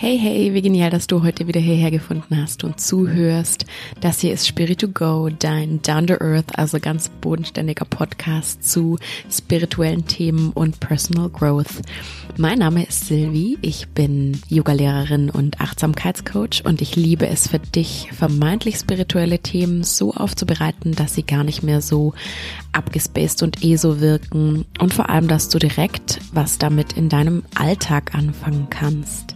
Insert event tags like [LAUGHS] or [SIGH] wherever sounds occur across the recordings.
Hey, hey, wie genial, dass du heute wieder hierher gefunden hast und zuhörst. Das hier ist Spirit to Go, dein Down to Earth, also ganz bodenständiger Podcast zu spirituellen Themen und Personal Growth. Mein Name ist Sylvie, ich bin Yogalehrerin und Achtsamkeitscoach und ich liebe es für dich, vermeintlich spirituelle Themen so aufzubereiten, dass sie gar nicht mehr so abgespaced und eh so wirken und vor allem, dass du direkt was damit in deinem Alltag anfangen kannst.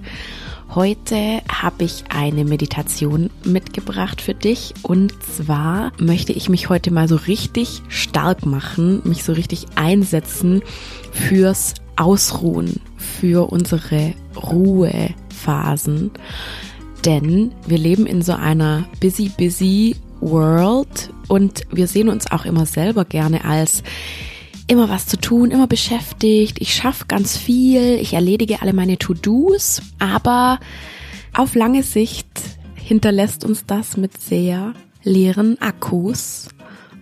Heute habe ich eine Meditation mitgebracht für dich und zwar möchte ich mich heute mal so richtig stark machen, mich so richtig einsetzen fürs Ausruhen, für unsere Ruhephasen. Denn wir leben in so einer busy, busy World und wir sehen uns auch immer selber gerne als immer was zu tun, immer beschäftigt. Ich schaffe ganz viel, ich erledige alle meine To-Dos, aber auf lange Sicht hinterlässt uns das mit sehr leeren Akkus.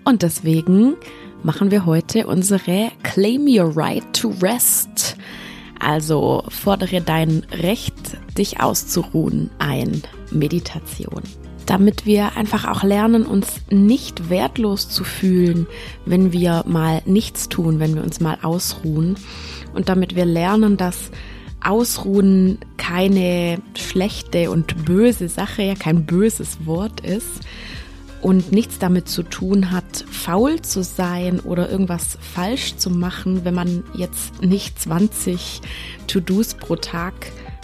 Und deswegen machen wir heute unsere Claim Your Right to Rest. Also fordere dein Recht, dich auszuruhen ein. Meditation damit wir einfach auch lernen, uns nicht wertlos zu fühlen, wenn wir mal nichts tun, wenn wir uns mal ausruhen. Und damit wir lernen, dass Ausruhen keine schlechte und böse Sache, ja kein böses Wort ist und nichts damit zu tun hat, faul zu sein oder irgendwas falsch zu machen, wenn man jetzt nicht 20 To-Dos pro Tag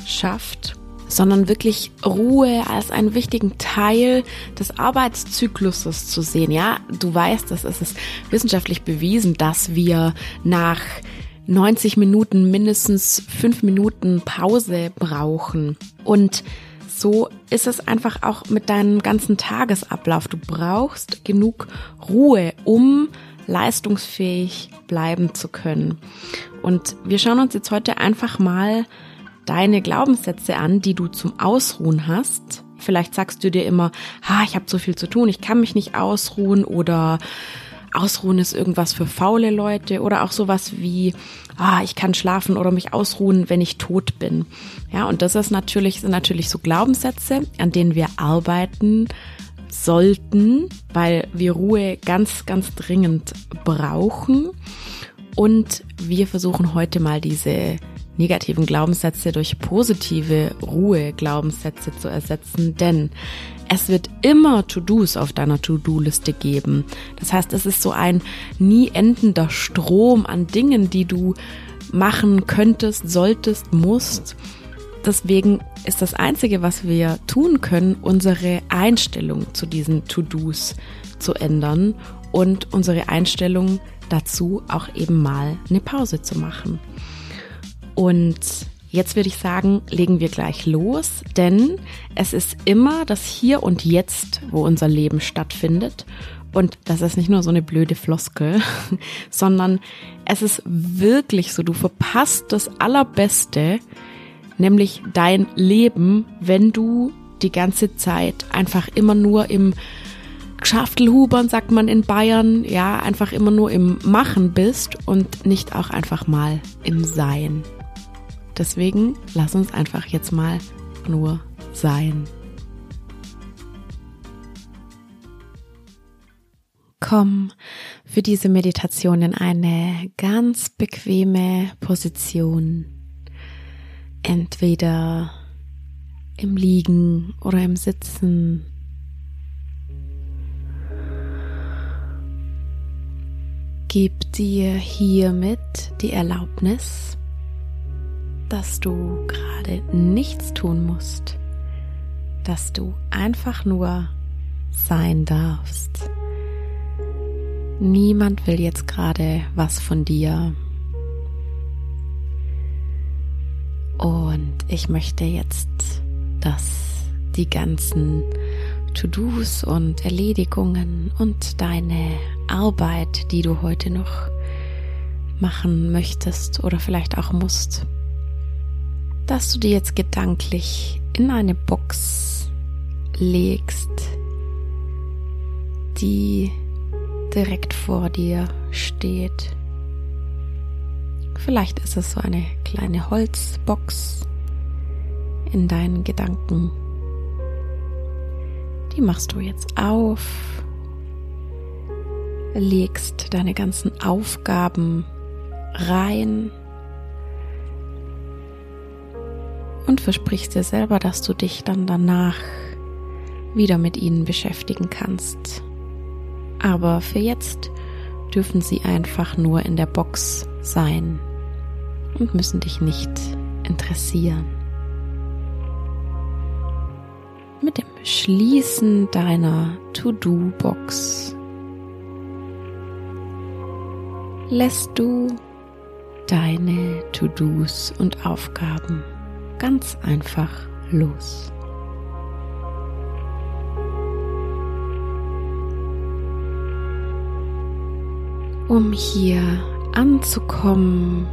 schafft sondern wirklich Ruhe als einen wichtigen Teil des Arbeitszykluses zu sehen. Ja, du weißt, das ist es wissenschaftlich bewiesen, dass wir nach 90 Minuten mindestens fünf Minuten Pause brauchen. Und so ist es einfach auch mit deinem ganzen Tagesablauf. Du brauchst genug Ruhe, um leistungsfähig bleiben zu können. Und wir schauen uns jetzt heute einfach mal deine Glaubenssätze an, die du zum Ausruhen hast. Vielleicht sagst du dir immer, ha, ich habe so viel zu tun, ich kann mich nicht ausruhen oder Ausruhen ist irgendwas für faule Leute oder auch sowas wie, ah, ich kann schlafen oder mich ausruhen, wenn ich tot bin. Ja, und das ist natürlich, sind natürlich so Glaubenssätze, an denen wir arbeiten sollten, weil wir Ruhe ganz, ganz dringend brauchen. Und wir versuchen heute mal diese negativen Glaubenssätze durch positive Ruhe-Glaubenssätze zu ersetzen, denn es wird immer To-Dos auf deiner To-Do-Liste geben. Das heißt, es ist so ein nie endender Strom an Dingen, die du machen könntest, solltest, musst. Deswegen ist das Einzige, was wir tun können, unsere Einstellung zu diesen To-Dos zu ändern und unsere Einstellung dazu auch eben mal eine Pause zu machen. Und jetzt würde ich sagen, legen wir gleich los, denn es ist immer das Hier und Jetzt, wo unser Leben stattfindet. Und das ist nicht nur so eine blöde Floskel, [LAUGHS] sondern es ist wirklich so, du verpasst das Allerbeste, nämlich dein Leben, wenn du die ganze Zeit einfach immer nur im Schaftelhubern, sagt man in Bayern, ja, einfach immer nur im Machen bist und nicht auch einfach mal im Sein. Deswegen lass uns einfach jetzt mal nur sein. Komm für diese Meditation in eine ganz bequeme Position. Entweder im Liegen oder im Sitzen. Gib dir hiermit die Erlaubnis, dass du gerade nichts tun musst, dass du einfach nur sein darfst. Niemand will jetzt gerade was von dir. Und ich möchte jetzt, dass die ganzen To-Dos und Erledigungen und deine Arbeit, die du heute noch machen möchtest oder vielleicht auch musst, dass du dir jetzt gedanklich in eine Box legst, die direkt vor dir steht. Vielleicht ist es so eine kleine Holzbox, in deinen Gedanken. Die machst du jetzt auf, legst deine ganzen Aufgaben rein und versprichst dir selber, dass du dich dann danach wieder mit ihnen beschäftigen kannst. Aber für jetzt dürfen sie einfach nur in der Box sein und müssen dich nicht interessieren. Mit dem Schließen deiner To-Do-Box lässt du deine To-Dos und Aufgaben ganz einfach los. Um hier anzukommen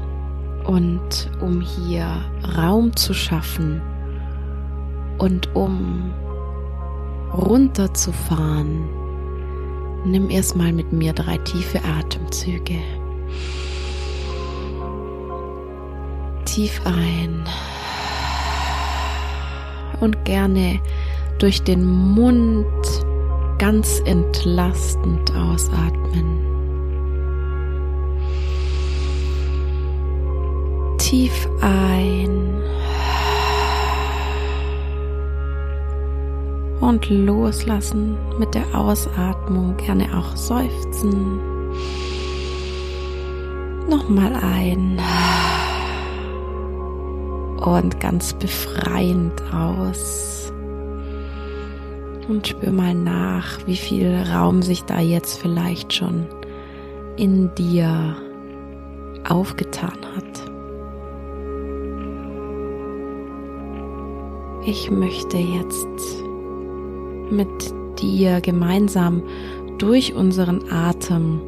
und um hier Raum zu schaffen und um runterzufahren, nimm erstmal mit mir drei tiefe Atemzüge. Tief ein und gerne durch den Mund ganz entlastend ausatmen. Tief ein und loslassen mit der Ausatmung, gerne auch seufzen. Nochmal ein und ganz befreiend aus. Und spür mal nach, wie viel Raum sich da jetzt vielleicht schon in dir aufgetan hat. Ich möchte jetzt mit dir gemeinsam durch unseren Atem,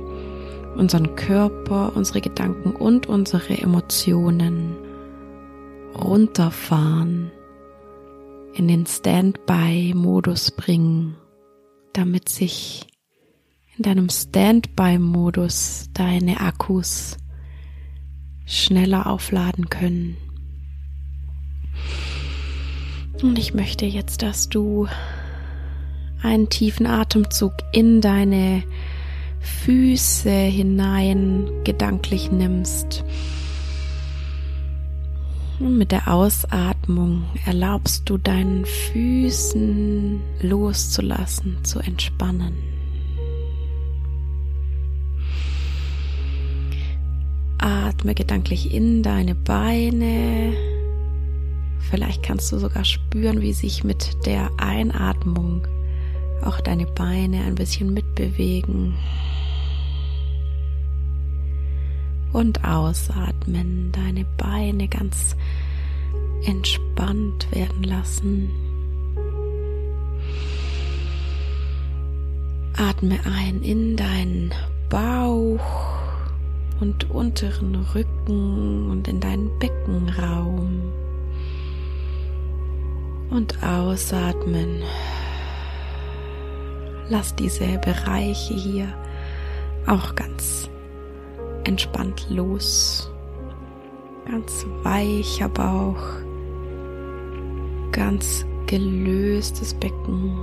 unseren Körper, unsere Gedanken und unsere Emotionen runterfahren, in den Standby-Modus bringen, damit sich in deinem Standby-Modus deine Akkus schneller aufladen können. Und ich möchte jetzt, dass du einen tiefen Atemzug in deine Füße hinein gedanklich nimmst mit der Ausatmung erlaubst du deinen Füßen loszulassen, zu entspannen. Atme gedanklich in deine Beine. Vielleicht kannst du sogar spüren, wie sich mit der Einatmung auch deine Beine ein bisschen mitbewegen und ausatmen, deine Beine ganz entspannt werden lassen. Atme ein in deinen Bauch und unteren Rücken und in deinen Beckenraum. Und ausatmen. Lass diese Bereiche hier auch ganz entspannt los. Ganz weicher Bauch, ganz gelöstes Becken.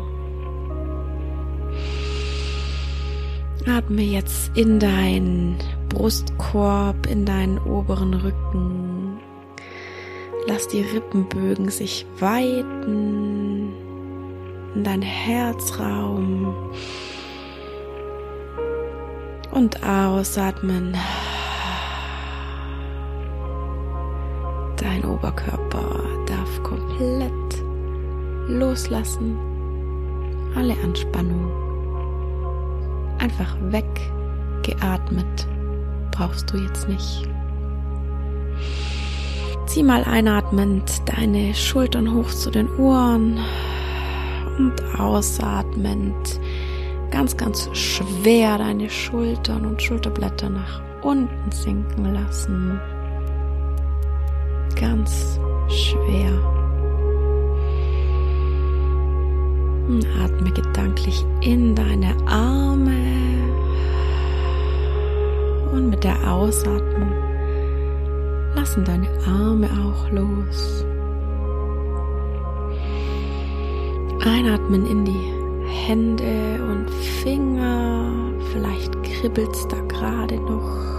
Atme jetzt in deinen Brustkorb, in deinen oberen Rücken. Lass die Rippenbögen sich weiten in deinen Herzraum und ausatmen. Dein Oberkörper darf komplett loslassen. Alle Anspannung. Einfach weggeatmet. Brauchst du jetzt nicht. Zieh mal einatmend deine Schultern hoch zu den Ohren und ausatmend ganz, ganz schwer deine Schultern und Schulterblätter nach unten sinken lassen. Ganz schwer. Und atme gedanklich in deine Arme und mit der Ausatmung lassen deine Arme auch los. Einatmen in die Hände und Finger. Vielleicht kribbelt's da gerade noch.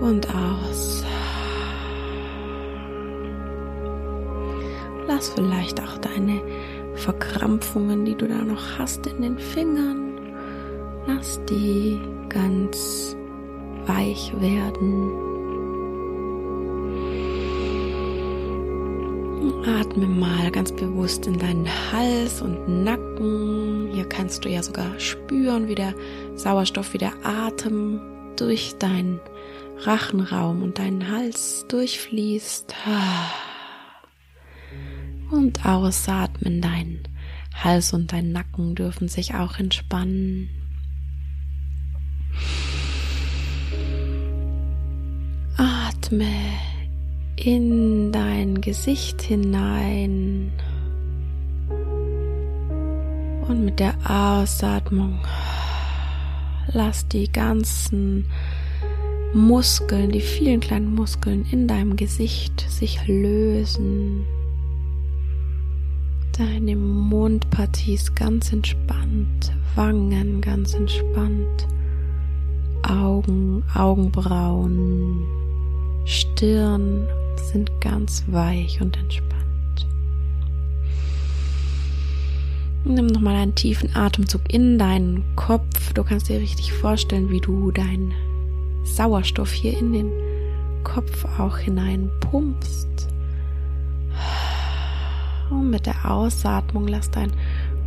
Und aus. Lass vielleicht auch deine Verkrampfungen, die du da noch hast in den Fingern, lass die ganz weich werden. Atme mal ganz bewusst in deinen Hals und Nacken. Hier kannst du ja sogar spüren, wie der Sauerstoff, wie der Atem durch deinen Rachenraum und deinen Hals durchfließt. Und ausatmen, dein Hals und dein Nacken dürfen sich auch entspannen. Atme in dein Gesicht hinein und mit der Ausatmung lass die ganzen Muskeln, die vielen kleinen Muskeln in deinem Gesicht sich lösen. Deine Mundpartie ist ganz entspannt, Wangen ganz entspannt, Augen, Augenbrauen, Stirn sind ganz weich und entspannt. Nimm nochmal einen tiefen Atemzug in deinen Kopf. Du kannst dir richtig vorstellen, wie du deinen Sauerstoff hier in den Kopf auch hineinpumpst. Und mit der Ausatmung lass dein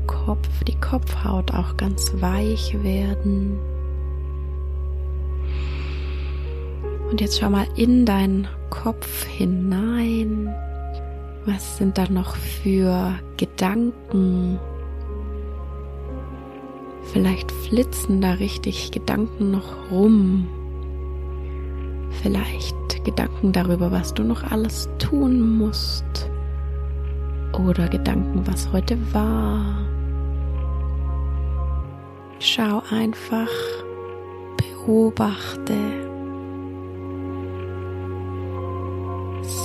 Kopf, die Kopfhaut auch ganz weich werden. Und jetzt schau mal in deinen Kopf hinein. Was sind da noch für Gedanken? Vielleicht flitzen da richtig Gedanken noch rum. Vielleicht Gedanken darüber, was du noch alles tun musst oder Gedanken, was heute war. Schau einfach, beobachte,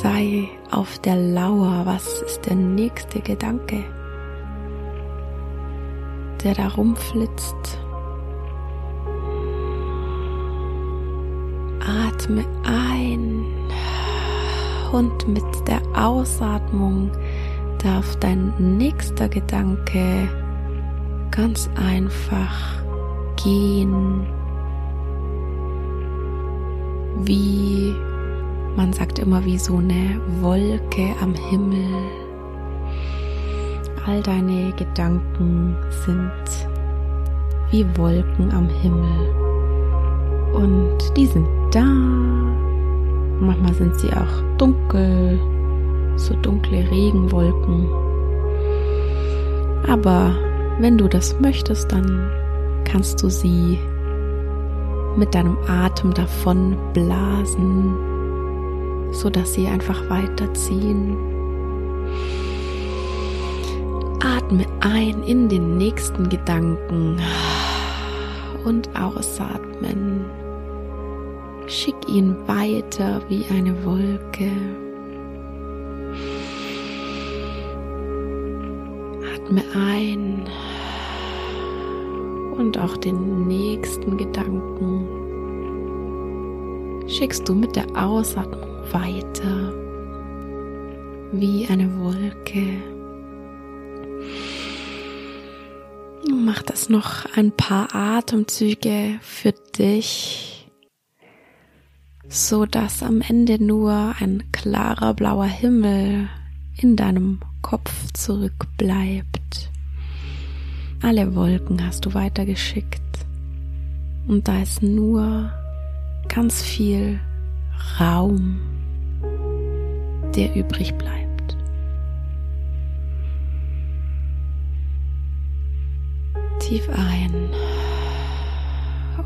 sei auf der Lauer, was ist der nächste Gedanke, der da rumflitzt. Atme ein. Und mit der Ausatmung darf dein nächster Gedanke ganz einfach gehen, wie man sagt immer wie so eine Wolke am Himmel. All deine Gedanken sind wie Wolken am Himmel und die sind da. Manchmal sind sie auch dunkel so dunkle Regenwolken. Aber wenn du das möchtest, dann kannst du sie mit deinem Atem davon blasen, so dass sie einfach weiterziehen. Atme ein in den nächsten Gedanken und ausatmen. Schick ihn weiter wie eine Wolke. Atme ein und auch den nächsten Gedanken schickst du mit der Ausatmung weiter wie eine Wolke. Mach das noch ein paar Atemzüge für dich, so dass am Ende nur ein klarer blauer Himmel in deinem Kopf zurückbleibt. Alle Wolken hast du weitergeschickt und da ist nur ganz viel Raum, der übrig bleibt. Tief ein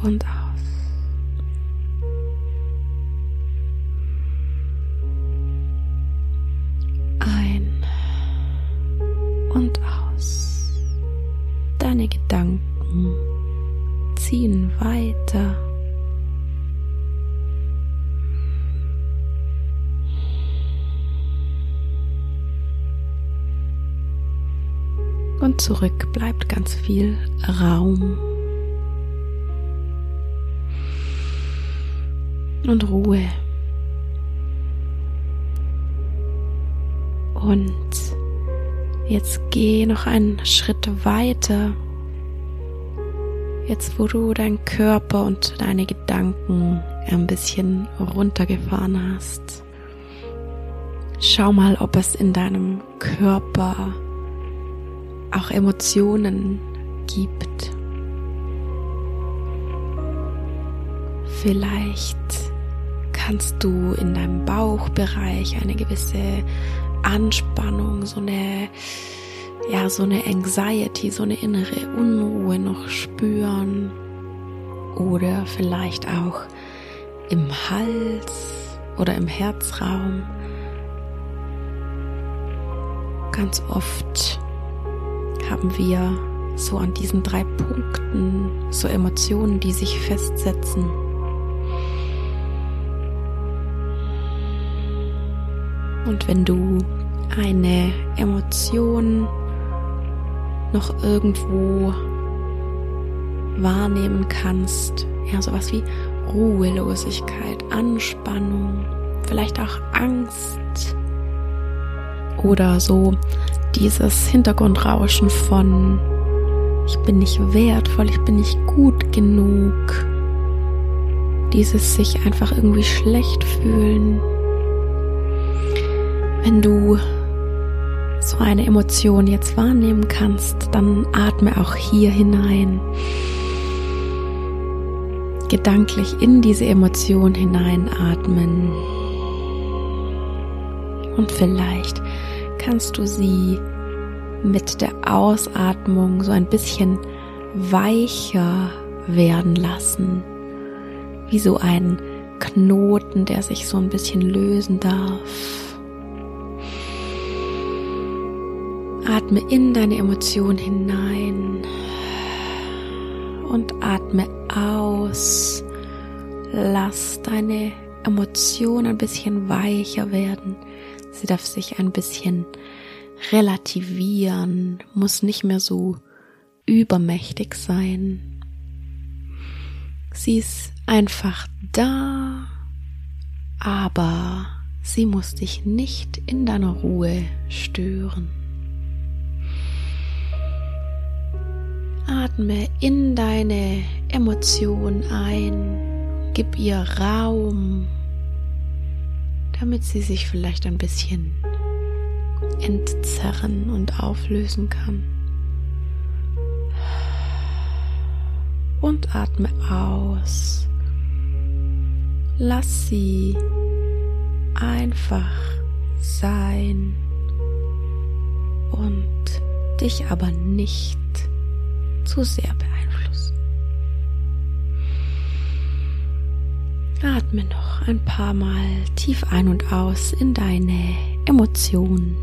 und aus. Zurück bleibt ganz viel Raum und Ruhe. Und jetzt geh noch einen Schritt weiter. Jetzt, wo du deinen Körper und deine Gedanken ein bisschen runtergefahren hast. Schau mal, ob es in deinem Körper auch Emotionen gibt. Vielleicht kannst du in deinem Bauchbereich eine gewisse Anspannung, so eine, ja, so eine Anxiety, so eine innere Unruhe noch spüren. Oder vielleicht auch im Hals oder im Herzraum. Ganz oft haben wir so an diesen drei Punkten so Emotionen, die sich festsetzen. Und wenn du eine Emotion noch irgendwo wahrnehmen kannst, ja, sowas wie Ruhelosigkeit, Anspannung, vielleicht auch Angst oder so dieses Hintergrundrauschen von ich bin nicht wertvoll, ich bin nicht gut genug, dieses sich einfach irgendwie schlecht fühlen, wenn du so eine Emotion jetzt wahrnehmen kannst, dann atme auch hier hinein. Gedanklich in diese Emotion hineinatmen. Und vielleicht kannst du sie mit der Ausatmung so ein bisschen weicher werden lassen. Wie so ein Knoten, der sich so ein bisschen lösen darf. Atme in deine Emotion hinein und atme aus. Lass deine Emotion ein bisschen weicher werden. Sie darf sich ein bisschen relativieren, muss nicht mehr so übermächtig sein. Sie ist einfach da, aber sie muss dich nicht in deiner Ruhe stören. Atme in deine Emotion ein, gib ihr Raum, damit sie sich vielleicht ein bisschen entzerren und auflösen kann. Und atme aus. Lass sie einfach sein und dich aber nicht zu sehr beeinflussen. Atme noch ein paar Mal tief ein und aus in deine Emotionen.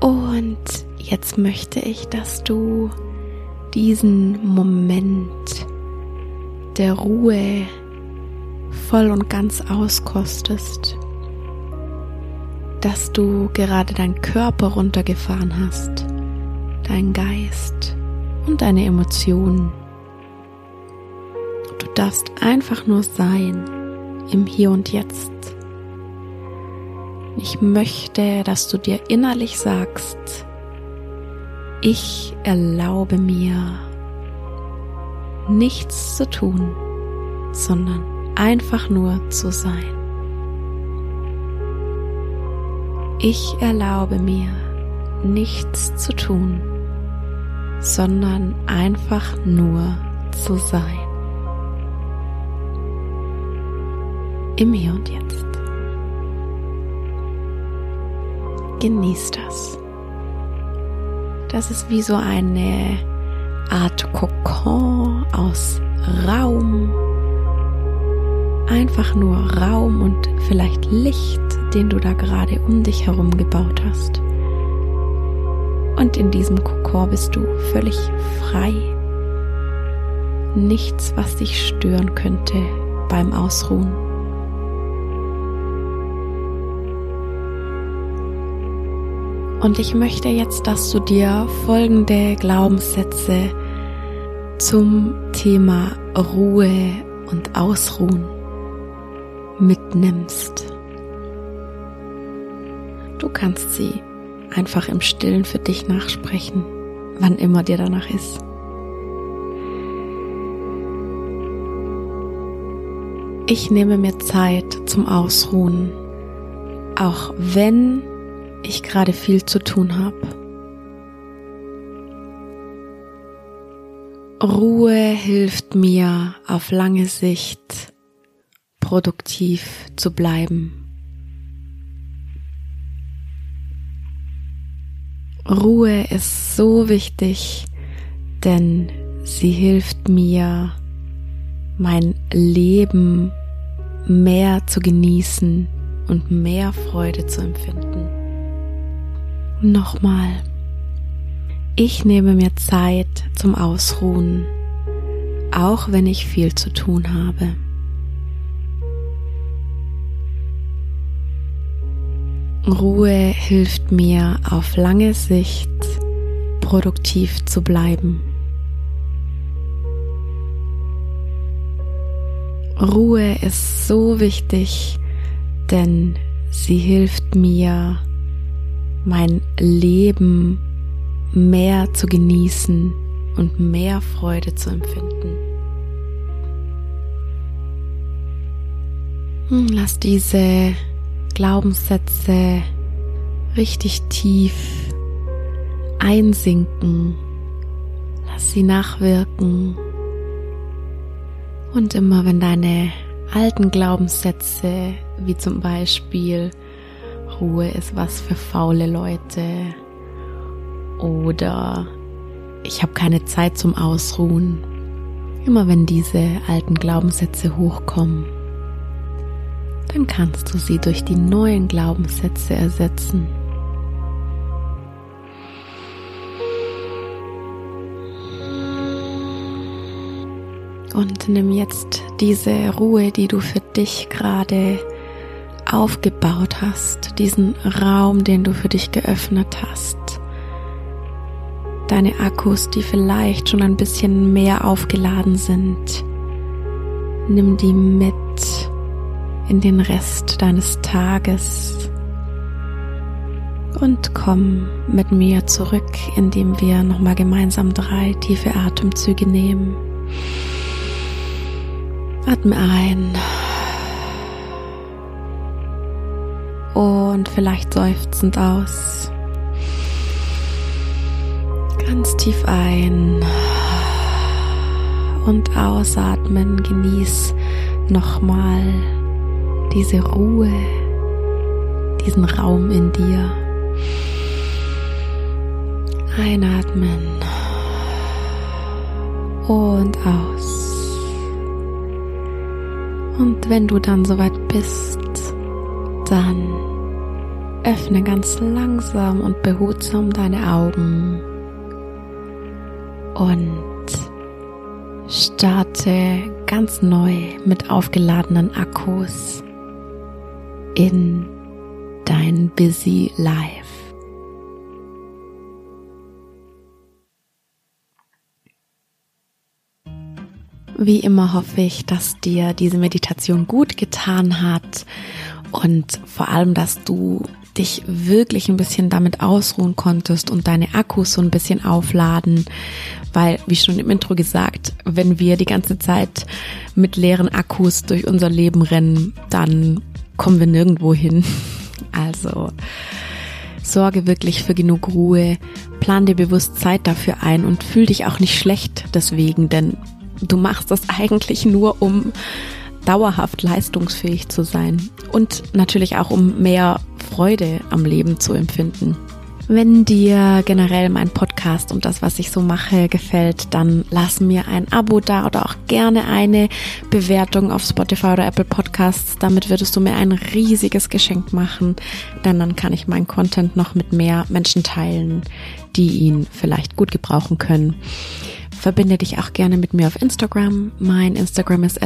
Und jetzt möchte ich, dass du diesen Moment der Ruhe voll und ganz auskostest, dass du gerade deinen Körper runtergefahren hast, dein Geist und deine Emotionen. Du darfst einfach nur sein im Hier und Jetzt. Ich möchte, dass du dir innerlich sagst, ich erlaube mir nichts zu tun, sondern einfach nur zu sein. Ich erlaube mir nichts zu tun, sondern einfach nur zu sein. Im Hier und Jetzt. Genieß das. Das ist wie so eine Art Kokon aus Raum. Einfach nur Raum und vielleicht Licht den du da gerade um dich herum gebaut hast. Und in diesem Kokon bist du völlig frei. Nichts, was dich stören könnte beim Ausruhen. Und ich möchte jetzt, dass du dir folgende Glaubenssätze zum Thema Ruhe und Ausruhen mitnimmst. Du kannst sie einfach im Stillen für dich nachsprechen, wann immer dir danach ist. Ich nehme mir Zeit zum Ausruhen, auch wenn ich gerade viel zu tun habe. Ruhe hilft mir auf lange Sicht produktiv zu bleiben. Ruhe ist so wichtig, denn sie hilft mir, mein Leben mehr zu genießen und mehr Freude zu empfinden. Nochmal. Ich nehme mir Zeit zum Ausruhen, auch wenn ich viel zu tun habe. Ruhe hilft mir auf lange Sicht produktiv zu bleiben. Ruhe ist so wichtig, denn sie hilft mir, mein Leben mehr zu genießen und mehr Freude zu empfinden. Hm, lass diese Glaubenssätze richtig tief einsinken. Lass sie nachwirken. Und immer wenn deine alten Glaubenssätze, wie zum Beispiel Ruhe ist was für faule Leute oder ich habe keine Zeit zum Ausruhen, immer wenn diese alten Glaubenssätze hochkommen, dann kannst du sie durch die neuen Glaubenssätze ersetzen. Und nimm jetzt diese Ruhe, die du für dich gerade aufgebaut hast, diesen Raum, den du für dich geöffnet hast, deine Akkus, die vielleicht schon ein bisschen mehr aufgeladen sind, nimm die mit in den Rest deines Tages und komm mit mir zurück, indem wir nochmal gemeinsam drei tiefe Atemzüge nehmen. Atme ein und vielleicht seufzend aus. Ganz tief ein und ausatmen. Genieß nochmal diese Ruhe, diesen Raum in dir. Einatmen und aus. Und wenn du dann soweit bist, dann öffne ganz langsam und behutsam deine Augen und starte ganz neu mit aufgeladenen Akkus in dein Busy Life. Wie immer hoffe ich, dass dir diese Meditation gut getan hat und vor allem, dass du dich wirklich ein bisschen damit ausruhen konntest und deine Akkus so ein bisschen aufladen, weil, wie schon im Intro gesagt, wenn wir die ganze Zeit mit leeren Akkus durch unser Leben rennen, dann kommen wir nirgendwo hin. [LAUGHS] Also sorge wirklich für genug Ruhe, plan dir bewusst Zeit dafür ein und fühl dich auch nicht schlecht deswegen, denn du machst das [LAUGHS] eigentlich nur, um dauerhaft leistungsfähig zu sein und natürlich auch um mehr Freude am Leben zu empfinden. Wenn dir generell mein Podcast und das, was ich so mache, gefällt, dann lass mir ein Abo da oder auch gerne eine Bewertung auf Spotify oder Apple Podcasts. Damit würdest du mir ein riesiges Geschenk machen, denn dann kann ich meinen Content noch mit mehr Menschen teilen, die ihn vielleicht gut gebrauchen können. Verbinde dich auch gerne mit mir auf Instagram. Mein Instagram ist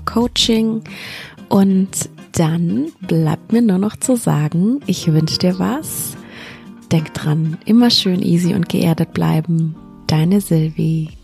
Coaching. Und dann bleibt mir nur noch zu sagen, ich wünsche dir was Denk dran, immer schön easy und geerdet bleiben. Deine Silvi.